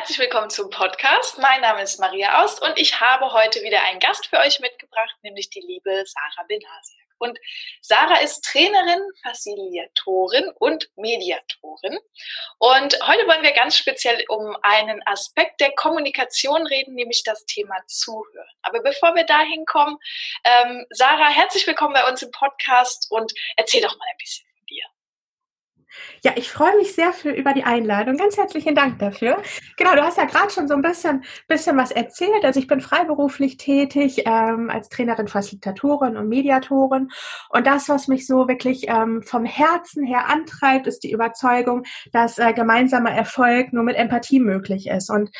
Herzlich willkommen zum Podcast. Mein Name ist Maria Aust und ich habe heute wieder einen Gast für euch mitgebracht, nämlich die liebe Sarah Benasiak. Und Sarah ist Trainerin, Facilitatorin und Mediatorin. Und heute wollen wir ganz speziell um einen Aspekt der Kommunikation reden, nämlich das Thema Zuhören. Aber bevor wir dahin kommen, ähm, Sarah, herzlich willkommen bei uns im Podcast und erzähl doch mal ein bisschen. Ja, ich freue mich sehr für, über die Einladung. Ganz herzlichen Dank dafür. Genau, du hast ja gerade schon so ein bisschen, bisschen was erzählt. Also ich bin freiberuflich tätig ähm, als Trainerin, Facilitatorin und Mediatorin. Und das, was mich so wirklich ähm, vom Herzen her antreibt, ist die Überzeugung, dass äh, gemeinsamer Erfolg nur mit Empathie möglich ist. Und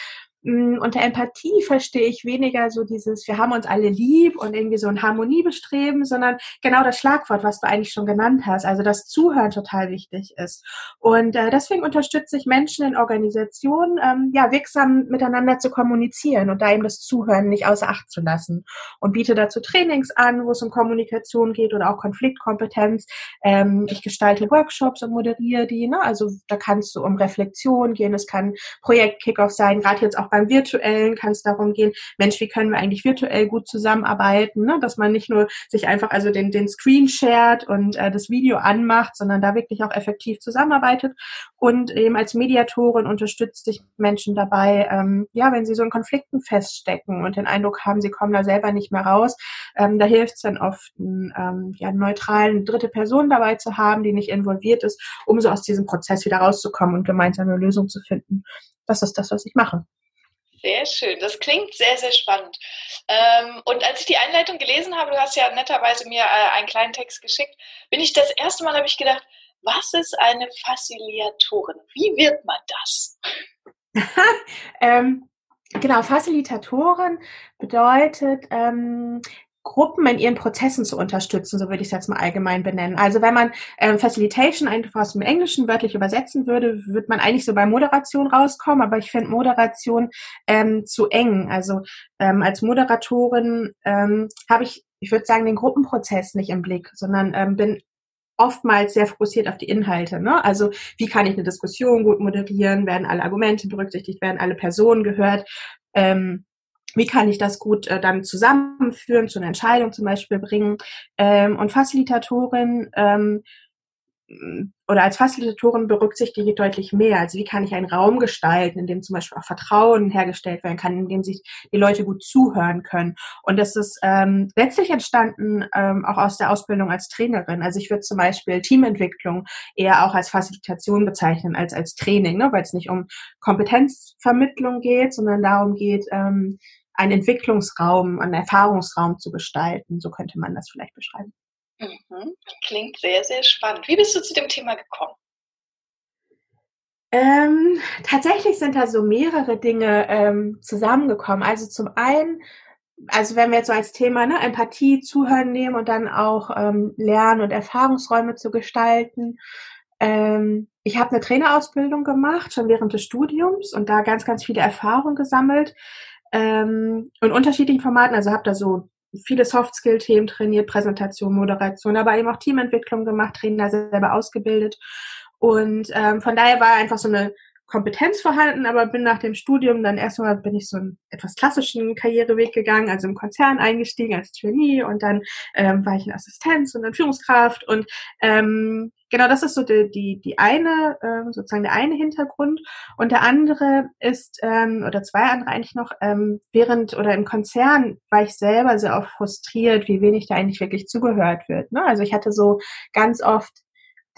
Mm, unter Empathie verstehe ich weniger so dieses, wir haben uns alle lieb und irgendwie so ein Harmoniebestreben, sondern genau das Schlagwort, was du eigentlich schon genannt hast, also das Zuhören total wichtig ist. Und äh, deswegen unterstütze ich Menschen in Organisationen, ähm, ja, wirksam miteinander zu kommunizieren und da eben das Zuhören nicht außer Acht zu lassen. Und biete dazu Trainings an, wo es um Kommunikation geht oder auch Konfliktkompetenz. Ähm, ich gestalte Workshops und moderiere die, ne? also da kann es so um Reflexion gehen, es kann Projekt-Kickoff sein, gerade jetzt auch beim Virtuellen kann es darum gehen, Mensch, wie können wir eigentlich virtuell gut zusammenarbeiten, ne? dass man nicht nur sich einfach also den, den Screen shared und äh, das Video anmacht, sondern da wirklich auch effektiv zusammenarbeitet und eben als Mediatorin unterstützt sich Menschen dabei, ähm, ja, wenn sie so in Konflikten feststecken und den Eindruck haben, sie kommen da selber nicht mehr raus, ähm, da hilft es dann oft, einen, ähm, ja, neutralen dritte Person dabei zu haben, die nicht involviert ist, um so aus diesem Prozess wieder rauszukommen und gemeinsam eine Lösung zu finden. Das ist das, was ich mache. Sehr schön, das klingt sehr, sehr spannend. Ähm, und als ich die Einleitung gelesen habe, du hast ja netterweise mir äh, einen kleinen Text geschickt, bin ich das erste Mal, habe ich gedacht, was ist eine Facilitatorin? Wie wird man das? ähm, genau, Facilitatorin bedeutet, ähm, Gruppen in ihren Prozessen zu unterstützen, so würde ich es jetzt mal allgemein benennen. Also wenn man ähm, Facilitation einfach aus dem Englischen wörtlich übersetzen würde, würde man eigentlich so bei Moderation rauskommen, aber ich finde Moderation ähm, zu eng. Also ähm, als Moderatorin ähm, habe ich, ich würde sagen, den Gruppenprozess nicht im Blick, sondern ähm, bin oftmals sehr fokussiert auf die Inhalte. Ne? Also wie kann ich eine Diskussion gut moderieren? Werden alle Argumente berücksichtigt? Werden alle Personen gehört? Ähm, wie kann ich das gut äh, dann zusammenführen, zu einer Entscheidung zum Beispiel bringen. Ähm, und Facilitatorin ähm, oder als Facilitatorin berücksichtige ich deutlich mehr. Also wie kann ich einen Raum gestalten, in dem zum Beispiel auch Vertrauen hergestellt werden kann, in dem sich die Leute gut zuhören können. Und das ist ähm, letztlich entstanden ähm, auch aus der Ausbildung als Trainerin. Also ich würde zum Beispiel Teamentwicklung eher auch als Facilitation bezeichnen als als Training, ne? weil es nicht um Kompetenzvermittlung geht, sondern darum geht, ähm, einen Entwicklungsraum, einen Erfahrungsraum zu gestalten. So könnte man das vielleicht beschreiben. Mhm. Klingt sehr, sehr spannend. Wie bist du zu dem Thema gekommen? Ähm, tatsächlich sind da so mehrere Dinge ähm, zusammengekommen. Also zum einen, also wenn wir jetzt so als Thema ne, Empathie, Zuhören nehmen und dann auch ähm, Lern- und Erfahrungsräume zu gestalten. Ähm, ich habe eine Trainerausbildung gemacht, schon während des Studiums und da ganz, ganz viele Erfahrungen gesammelt ähm, in unterschiedlichen Formaten. Also habe da so viele Soft-Skill-Themen trainiert, Präsentation, Moderation, aber eben auch Teamentwicklung gemacht, Trainer selber ausgebildet. Und ähm, von daher war einfach so eine Kompetenz vorhanden, aber bin nach dem Studium dann erstmal bin ich so einen etwas klassischen Karriereweg gegangen, also im Konzern eingestiegen als Trainee und dann ähm, war ich in Assistenz und dann Führungskraft und ähm, genau das ist so die, die, die eine, ähm, sozusagen der eine Hintergrund und der andere ist, ähm, oder zwei andere eigentlich noch, ähm, während oder im Konzern war ich selber sehr oft frustriert, wie wenig da eigentlich wirklich zugehört wird. Ne? Also ich hatte so ganz oft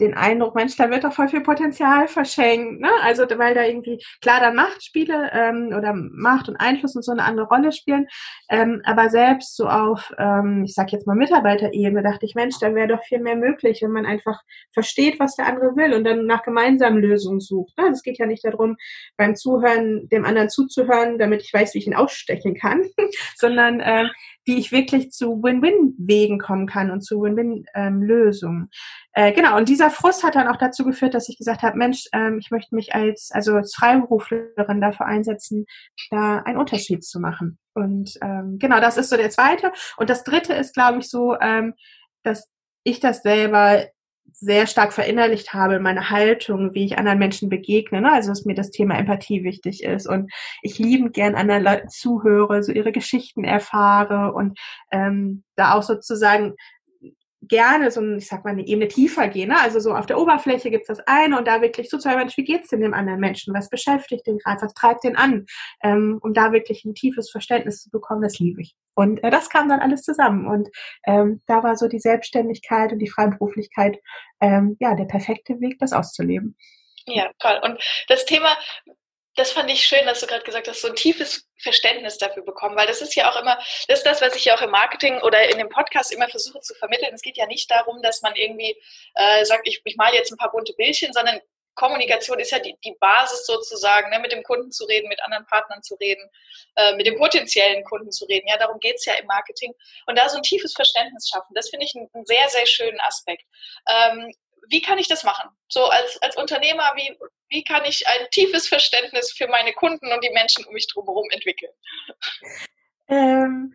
den Eindruck, Mensch, da wird doch voll viel Potenzial verschenkt. Ne? Also weil da irgendwie, klar, dann Machtspiele ähm, oder Macht und Einfluss und so eine andere Rolle spielen. Ähm, aber selbst so auf, ähm, ich sag jetzt mal Mitarbeiterebene, dachte ich, Mensch, da wäre doch viel mehr möglich, wenn man einfach versteht, was der andere will und dann nach gemeinsamen Lösungen sucht. Ne? Es geht ja nicht darum, beim Zuhören dem anderen zuzuhören, damit ich weiß, wie ich ihn ausstechen kann, sondern äh, wie ich wirklich zu Win-Win-Wegen kommen kann und zu Win-Win-Lösungen. Ähm, äh, genau, und dieser Frust hat dann auch dazu geführt, dass ich gesagt habe, Mensch, ähm, ich möchte mich als, also als Freiberuflerin dafür einsetzen, da einen Unterschied zu machen. Und ähm, genau, das ist so der zweite. Und das dritte ist, glaube ich, so, ähm, dass ich das selber sehr stark verinnerlicht habe, meine Haltung, wie ich anderen Menschen begegne, ne? also dass mir das Thema Empathie wichtig ist und ich liebend gern anderen Leuten zuhöre, so ihre Geschichten erfahre und ähm, da auch sozusagen gerne so, ich sag mal, eine Ebene tiefer gehen. Ne? Also so auf der Oberfläche gibt's das eine und da wirklich so zu sagen, Mensch, wie geht's denn dem anderen Menschen? Was beschäftigt den gerade? Was treibt den an? Ähm, um da wirklich ein tiefes Verständnis zu bekommen, das liebe ich. Und äh, das kam dann alles zusammen. Und ähm, da war so die Selbstständigkeit und die Freiberuflichkeit ähm, ja der perfekte Weg, das auszuleben. Ja, toll. Und das Thema das fand ich schön, dass du gerade gesagt hast, so ein tiefes Verständnis dafür bekommen, weil das ist ja auch immer, das ist das, was ich ja auch im Marketing oder in dem Podcast immer versuche zu vermitteln. Es geht ja nicht darum, dass man irgendwie äh, sagt, ich, ich male jetzt ein paar bunte Bildchen, sondern Kommunikation ist ja die, die Basis sozusagen, ne, mit dem Kunden zu reden, mit anderen Partnern zu reden, äh, mit dem potenziellen Kunden zu reden. Ja, darum geht's ja im Marketing. Und da so ein tiefes Verständnis schaffen, das finde ich einen, einen, sehr, sehr schönen Aspekt. Ähm, wie kann ich das machen? So als, als Unternehmer, wie, wie kann ich ein tiefes Verständnis für meine Kunden und die Menschen um mich drumherum entwickeln? Ähm,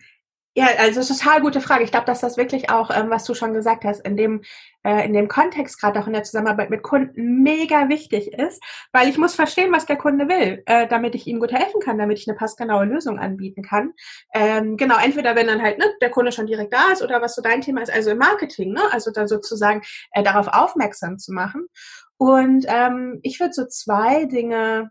ja, also total gute Frage. Ich glaube, dass das wirklich auch, ähm, was du schon gesagt hast, in dem, äh, in dem Kontext, gerade auch in der Zusammenarbeit mit Kunden, mega wichtig ist, weil ich muss verstehen, was der Kunde will, äh, damit ich ihm gut helfen kann, damit ich eine passgenaue Lösung anbieten kann. Ähm, genau, entweder wenn dann halt ne, der Kunde schon direkt da ist oder was so dein Thema ist, also im Marketing, ne, also dann sozusagen äh, darauf aufmerksam zu machen. Und ähm, ich würde so zwei Dinge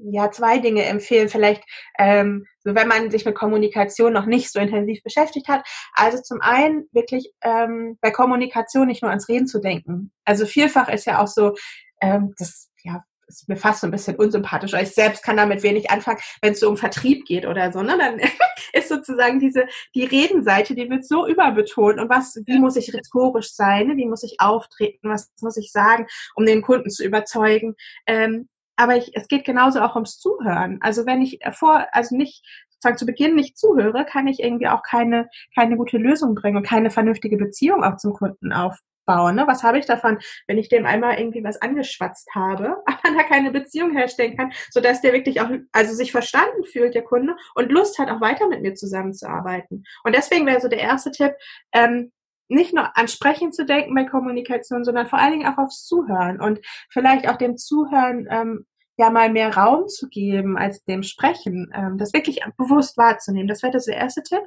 ja, zwei Dinge empfehlen. Vielleicht, ähm, wenn man sich mit Kommunikation noch nicht so intensiv beschäftigt hat. Also zum einen wirklich ähm, bei Kommunikation nicht nur ans Reden zu denken. Also vielfach ist ja auch so, ähm, das ja, ist mir fast so ein bisschen unsympathisch, weil ich selbst kann damit wenig anfangen, wenn es so um Vertrieb geht oder so. Ne? Dann ist sozusagen diese, die Redenseite, die wird so überbetont. Und was, wie muss ich rhetorisch sein? Ne? Wie muss ich auftreten? Was muss ich sagen, um den Kunden zu überzeugen? Ähm, aber ich, es geht genauso auch ums Zuhören. Also wenn ich vor, also nicht sozusagen zu Beginn nicht zuhöre, kann ich irgendwie auch keine, keine gute Lösung bringen und keine vernünftige Beziehung auch zum Kunden aufbauen. Ne? Was habe ich davon, wenn ich dem einmal irgendwie was angeschwatzt habe, aber da keine Beziehung herstellen kann, sodass der wirklich auch, also sich verstanden fühlt, der Kunde, und Lust hat, auch weiter mit mir zusammenzuarbeiten. Und deswegen wäre so der erste Tipp, ähm, nicht nur an Sprechen zu denken bei Kommunikation, sondern vor allen Dingen auch aufs Zuhören und vielleicht auch dem Zuhören ähm, ja mal mehr Raum zu geben als dem Sprechen, ähm, das wirklich bewusst wahrzunehmen. Das wäre das der erste Tipp.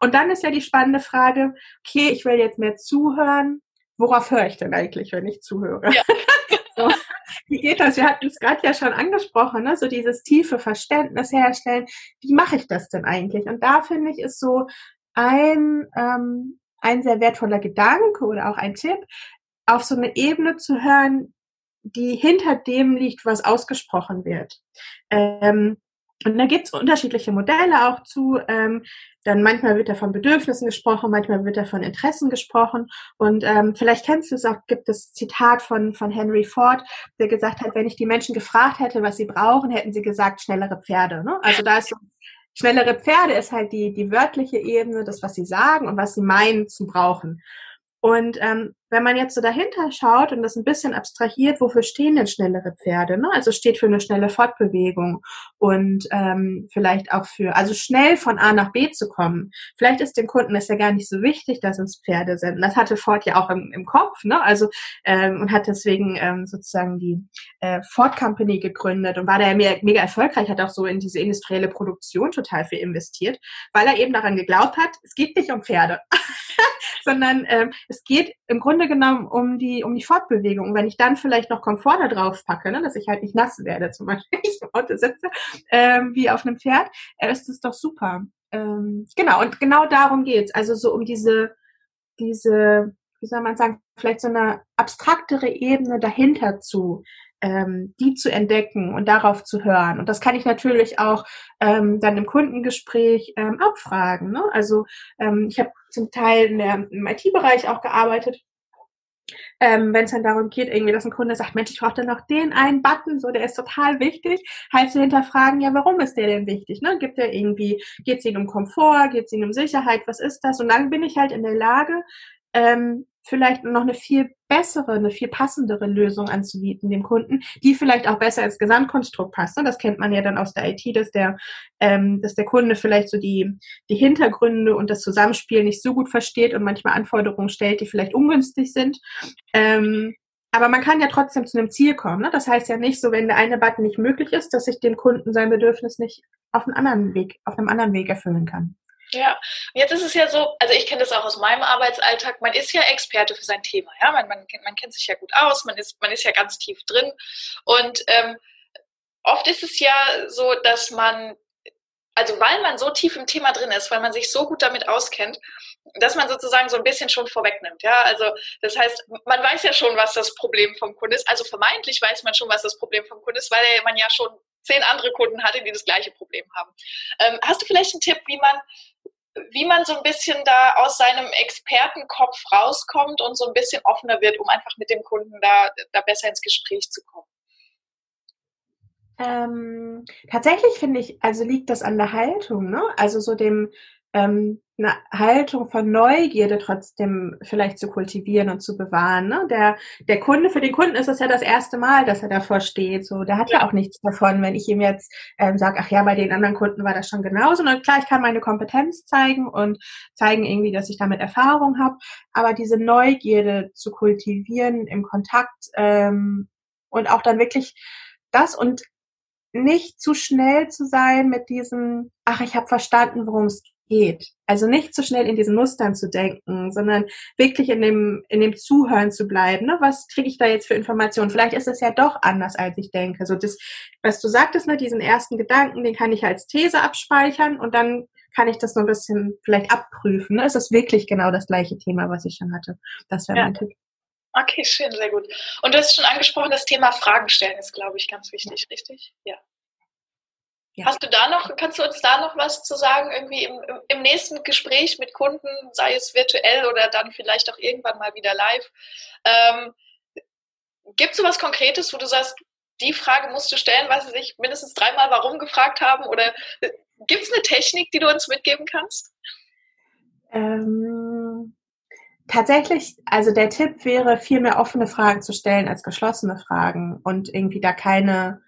Und dann ist ja die spannende Frage, okay, ich will jetzt mehr zuhören. Worauf höre ich denn eigentlich, wenn ich zuhöre? Ja. so, wie geht das? Wir hatten es gerade ja schon angesprochen, ne? so dieses tiefe Verständnis herstellen. Wie mache ich das denn eigentlich? Und da finde ich, ist so ein, ähm, ein sehr wertvoller Gedanke oder auch ein Tipp, auf so eine Ebene zu hören, die hinter dem liegt, was ausgesprochen wird. Ähm, und da gibt's unterschiedliche Modelle auch zu. Ähm, dann manchmal wird da von Bedürfnissen gesprochen, manchmal wird da von Interessen gesprochen. Und ähm, vielleicht kennst du es auch, gibt es Zitat von, von Henry Ford, der gesagt hat, wenn ich die Menschen gefragt hätte, was sie brauchen, hätten sie gesagt, schnellere Pferde. Ne? Also da ist so Schnellere Pferde ist halt die, die wörtliche Ebene, das, was sie sagen und was sie meinen zu brauchen. Und ähm, wenn man jetzt so dahinter schaut und das ein bisschen abstrahiert, wofür stehen denn schnellere Pferde? Ne? Also steht für eine schnelle Fortbewegung und ähm, vielleicht auch für, also schnell von A nach B zu kommen. Vielleicht ist dem Kunden es ja gar nicht so wichtig, dass es Pferde sind. Und das hatte Ford ja auch im, im Kopf, ne? Also ähm, und hat deswegen ähm, sozusagen die äh, Ford Company gegründet und war da ja mega, mega erfolgreich, hat auch so in diese industrielle Produktion total viel investiert, weil er eben daran geglaubt hat, es geht nicht um Pferde, sondern ähm, es geht im Grunde Grunde genommen um die, um die Fortbewegung. wenn ich dann vielleicht noch Komfort da drauf packe, ne, dass ich halt nicht nass werde, zum Beispiel, ich im Auto sitze, ähm, wie auf einem Pferd, äh, ist das doch super. Ähm, genau, und genau darum geht's. Also so um diese, diese wie soll man sagen, vielleicht so eine abstraktere Ebene dahinter zu, ähm, die zu entdecken und darauf zu hören. Und das kann ich natürlich auch ähm, dann im Kundengespräch ähm, abfragen. Ne? Also ähm, ich habe zum Teil in der, im IT-Bereich auch gearbeitet. Ähm, wenn es dann darum geht, irgendwie, dass ein Kunde sagt, Mensch, ich brauche dann noch den einen Button, so der ist total wichtig, halt zu hinterfragen, ja, warum ist der denn wichtig? Ne? Gibt er irgendwie, geht es ihnen um Komfort, geht es ihnen um Sicherheit, was ist das? Und dann bin ich halt in der Lage, ähm, vielleicht noch eine viel bessere, eine viel passendere Lösung anzubieten dem Kunden, die vielleicht auch besser ins Gesamtkonstrukt passt. Ne? Das kennt man ja dann aus der IT, dass der, ähm, dass der Kunde vielleicht so die, die Hintergründe und das Zusammenspiel nicht so gut versteht und manchmal Anforderungen stellt, die vielleicht ungünstig sind. Ähm, aber man kann ja trotzdem zu einem Ziel kommen. Ne? Das heißt ja nicht so, wenn der eine Button nicht möglich ist, dass ich dem Kunden sein Bedürfnis nicht auf einem anderen Weg, auf einem anderen Weg erfüllen kann. Ja, und jetzt ist es ja so, also ich kenne das auch aus meinem Arbeitsalltag, man ist ja Experte für sein Thema, ja, man, man, man kennt sich ja gut aus, man ist, man ist ja ganz tief drin. Und ähm, oft ist es ja so, dass man, also weil man so tief im Thema drin ist, weil man sich so gut damit auskennt, dass man sozusagen so ein bisschen schon vorwegnimmt, ja, also das heißt, man weiß ja schon, was das Problem vom Kunden ist, also vermeintlich weiß man schon, was das Problem vom Kunden ist, weil man ja schon zehn andere Kunden hatte, die das gleiche Problem haben. Ähm, hast du vielleicht einen Tipp, wie man wie man so ein bisschen da aus seinem Expertenkopf rauskommt und so ein bisschen offener wird, um einfach mit dem Kunden da, da besser ins Gespräch zu kommen? Ähm, tatsächlich finde ich, also liegt das an der Haltung, ne? Also so dem, ähm, eine Haltung von Neugierde trotzdem vielleicht zu kultivieren und zu bewahren. Ne? Der, der Kunde, für den Kunden ist es ja das erste Mal, dass er davor steht. So, der hat ja, ja auch nichts davon, wenn ich ihm jetzt ähm, sage, ach ja, bei den anderen Kunden war das schon genauso. Und klar, ich kann meine Kompetenz zeigen und zeigen irgendwie, dass ich damit Erfahrung habe. Aber diese Neugierde zu kultivieren im Kontakt ähm, und auch dann wirklich das und nicht zu schnell zu sein mit diesem, ach, ich habe verstanden, worum es geht. Also nicht zu so schnell in diesen Mustern zu denken, sondern wirklich in dem, in dem Zuhören zu bleiben. Ne? Was kriege ich da jetzt für Informationen? Vielleicht ist es ja doch anders, als ich denke. So das, was du sagtest, ne, diesen ersten Gedanken, den kann ich als These abspeichern und dann kann ich das so ein bisschen vielleicht abprüfen. Ne? Ist das wirklich genau das gleiche Thema, was ich schon hatte? Das wäre ja. mein Tipp. Okay, schön, sehr gut. Und du hast schon angesprochen, das Thema Fragen stellen ist, glaube ich, ganz wichtig, richtig? Ja. Ja. Hast du da noch, kannst du uns da noch was zu sagen, irgendwie im, im, nächsten Gespräch mit Kunden, sei es virtuell oder dann vielleicht auch irgendwann mal wieder live? Ähm, Gibt es so was Konkretes, wo du sagst, die Frage musst du stellen, weil sie sich mindestens dreimal warum gefragt haben? Oder äh, gibt es eine Technik, die du uns mitgeben kannst? Ähm, tatsächlich, also der Tipp wäre, viel mehr offene Fragen zu stellen als geschlossene Fragen und irgendwie da keine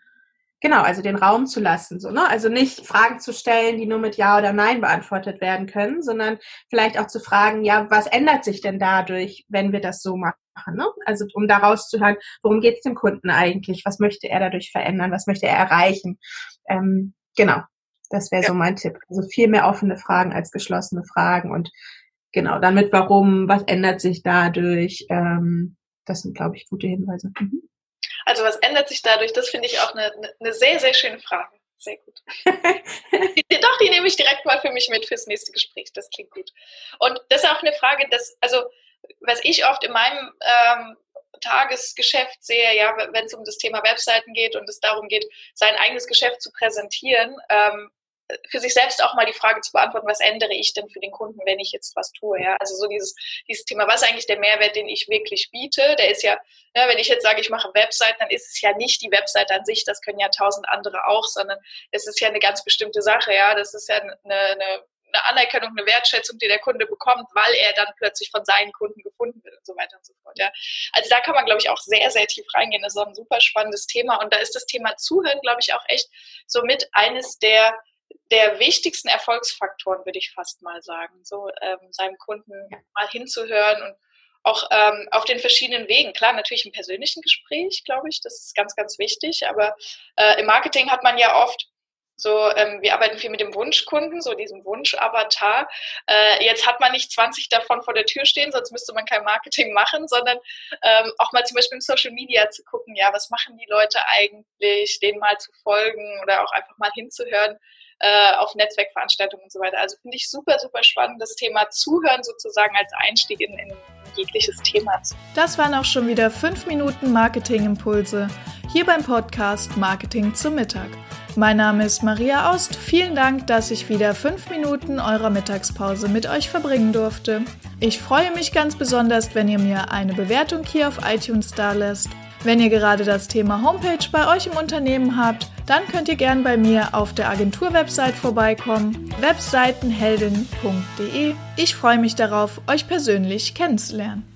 Genau, also den Raum zu lassen, so, ne? Also nicht Fragen zu stellen, die nur mit Ja oder Nein beantwortet werden können, sondern vielleicht auch zu fragen, ja, was ändert sich denn dadurch, wenn wir das so machen? Ne? Also um daraus zu hören, worum geht es dem Kunden eigentlich? Was möchte er dadurch verändern? Was möchte er erreichen? Ähm, genau, das wäre ja. so mein Tipp. Also viel mehr offene Fragen als geschlossene Fragen und genau, dann mit warum, was ändert sich dadurch? Ähm, das sind, glaube ich, gute Hinweise. Mhm. Also was ändert sich dadurch? Das finde ich auch eine, eine sehr, sehr schöne Frage. Sehr gut. Doch, die nehme ich direkt mal für mich mit fürs nächste Gespräch. Das klingt gut. Und das ist auch eine Frage, dass, also was ich oft in meinem ähm, Tagesgeschäft sehe, ja, wenn es um das Thema Webseiten geht und es darum geht, sein eigenes Geschäft zu präsentieren, ähm, für sich selbst auch mal die Frage zu beantworten, was ändere ich denn für den Kunden, wenn ich jetzt was tue, ja? Also so dieses, dieses Thema, was ist eigentlich der Mehrwert, den ich wirklich biete? Der ist ja, ne, wenn ich jetzt sage, ich mache Webseiten, dann ist es ja nicht die Webseite an sich, das können ja tausend andere auch, sondern es ist ja eine ganz bestimmte Sache, ja? Das ist ja eine, eine eine Anerkennung, eine Wertschätzung, die der Kunde bekommt, weil er dann plötzlich von seinen Kunden gefunden wird und so weiter und so fort. Ja. Also da kann man, glaube ich, auch sehr, sehr tief reingehen. Das ist auch ein super spannendes Thema. Und da ist das Thema Zuhören, glaube ich, auch echt so mit eines der der wichtigsten Erfolgsfaktoren, würde ich fast mal sagen, so ähm, seinem Kunden mal hinzuhören und auch ähm, auf den verschiedenen Wegen. Klar, natürlich im persönlichen Gespräch, glaube ich, das ist ganz, ganz wichtig. Aber äh, im Marketing hat man ja oft so, ähm, wir arbeiten viel mit dem Wunschkunden, so diesem Wunschavatar. Äh, jetzt hat man nicht 20 davon vor der Tür stehen, sonst müsste man kein Marketing machen, sondern ähm, auch mal zum Beispiel im Social Media zu gucken, ja, was machen die Leute eigentlich, denen mal zu folgen oder auch einfach mal hinzuhören, äh, auf Netzwerkveranstaltungen und so weiter. Also finde ich super, super spannend, das Thema Zuhören sozusagen als Einstieg in, in jegliches Thema. Das waren auch schon wieder 5 Minuten Marketing-Impulse hier beim Podcast Marketing zum Mittag. Mein Name ist Maria Aust. Vielen Dank, dass ich wieder 5 Minuten eurer Mittagspause mit euch verbringen durfte. Ich freue mich ganz besonders, wenn ihr mir eine Bewertung hier auf iTunes da lässt. Wenn ihr gerade das Thema Homepage bei euch im Unternehmen habt, dann könnt ihr gern bei mir auf der Agentur-Website vorbeikommen, webseitenheldin.de. Ich freue mich darauf, euch persönlich kennenzulernen.